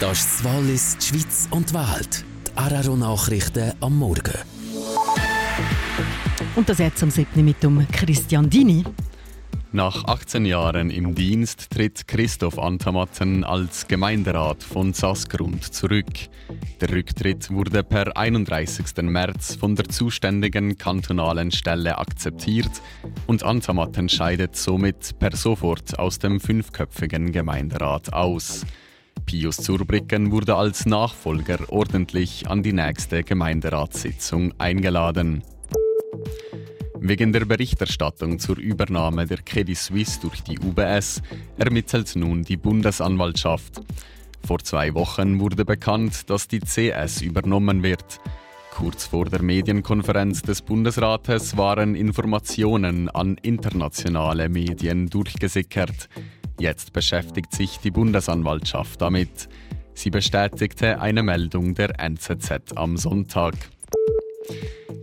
Das ist das Wallis, die Schweiz und die Welt. Die Araro-Nachrichten am Morgen. Und das jetzt am 7. mit dem Christian Dini. Nach 18 Jahren im Dienst tritt Christoph Antamatten als Gemeinderat von Sassgrund zurück. Der Rücktritt wurde per 31. März von der zuständigen kantonalen Stelle akzeptiert und Antamatten scheidet somit per sofort aus dem fünfköpfigen Gemeinderat aus. Pius Zurbrücken wurde als Nachfolger ordentlich an die nächste Gemeinderatssitzung eingeladen. Wegen der Berichterstattung zur Übernahme der Credit Suisse durch die UBS ermittelt nun die Bundesanwaltschaft. Vor zwei Wochen wurde bekannt, dass die CS übernommen wird. Kurz vor der Medienkonferenz des Bundesrates waren Informationen an internationale Medien durchgesickert. Jetzt beschäftigt sich die Bundesanwaltschaft damit. Sie bestätigte eine Meldung der NZZ am Sonntag.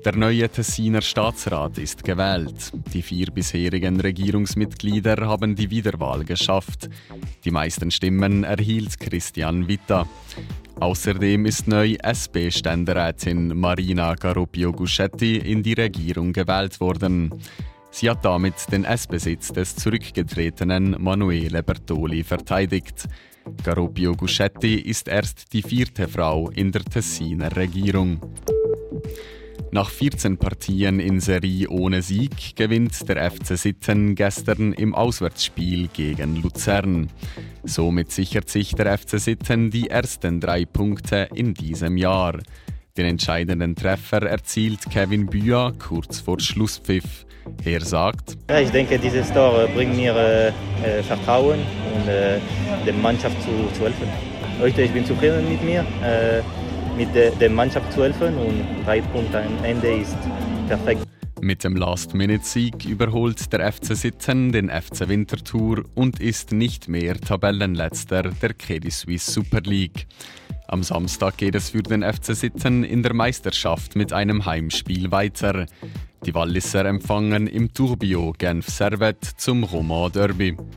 Der neue Tessiner Staatsrat ist gewählt. Die vier bisherigen Regierungsmitglieder haben die Wiederwahl geschafft. Die meisten Stimmen erhielt Christian Witta. Außerdem ist neu SP-Ständerätin Marina Garoppio Guschetti in die Regierung gewählt worden. Sie hat damit den S-Besitz des zurückgetretenen Manuele Bertoli verteidigt. Garoppio Guschetti ist erst die vierte Frau in der Tessiner Regierung. Nach 14 Partien in Serie ohne Sieg gewinnt der FC Sitten gestern im Auswärtsspiel gegen Luzern. Somit sichert sich der FC Sitten die ersten drei Punkte in diesem Jahr. Den entscheidenden Treffer erzielt Kevin Büa kurz vor Schlusspfiff. Er sagt: ja, Ich denke, dieses Tor bringt mir äh, Vertrauen und äh, der Mannschaft zu, zu helfen. Heute ich bin zufrieden mit mir. Äh, mit der, der Mannschaft zu helfen und drei Punkte am Ende ist perfekt. Mit dem Last-Minute-Sieg überholt der FC Sitten den FC Winterthur und ist nicht mehr Tabellenletzter der Credit Suisse Super League. Am Samstag geht es für den FC Sitten in der Meisterschaft mit einem Heimspiel weiter. Die Walliser empfangen im Turbio Genf Servet zum Roman Derby.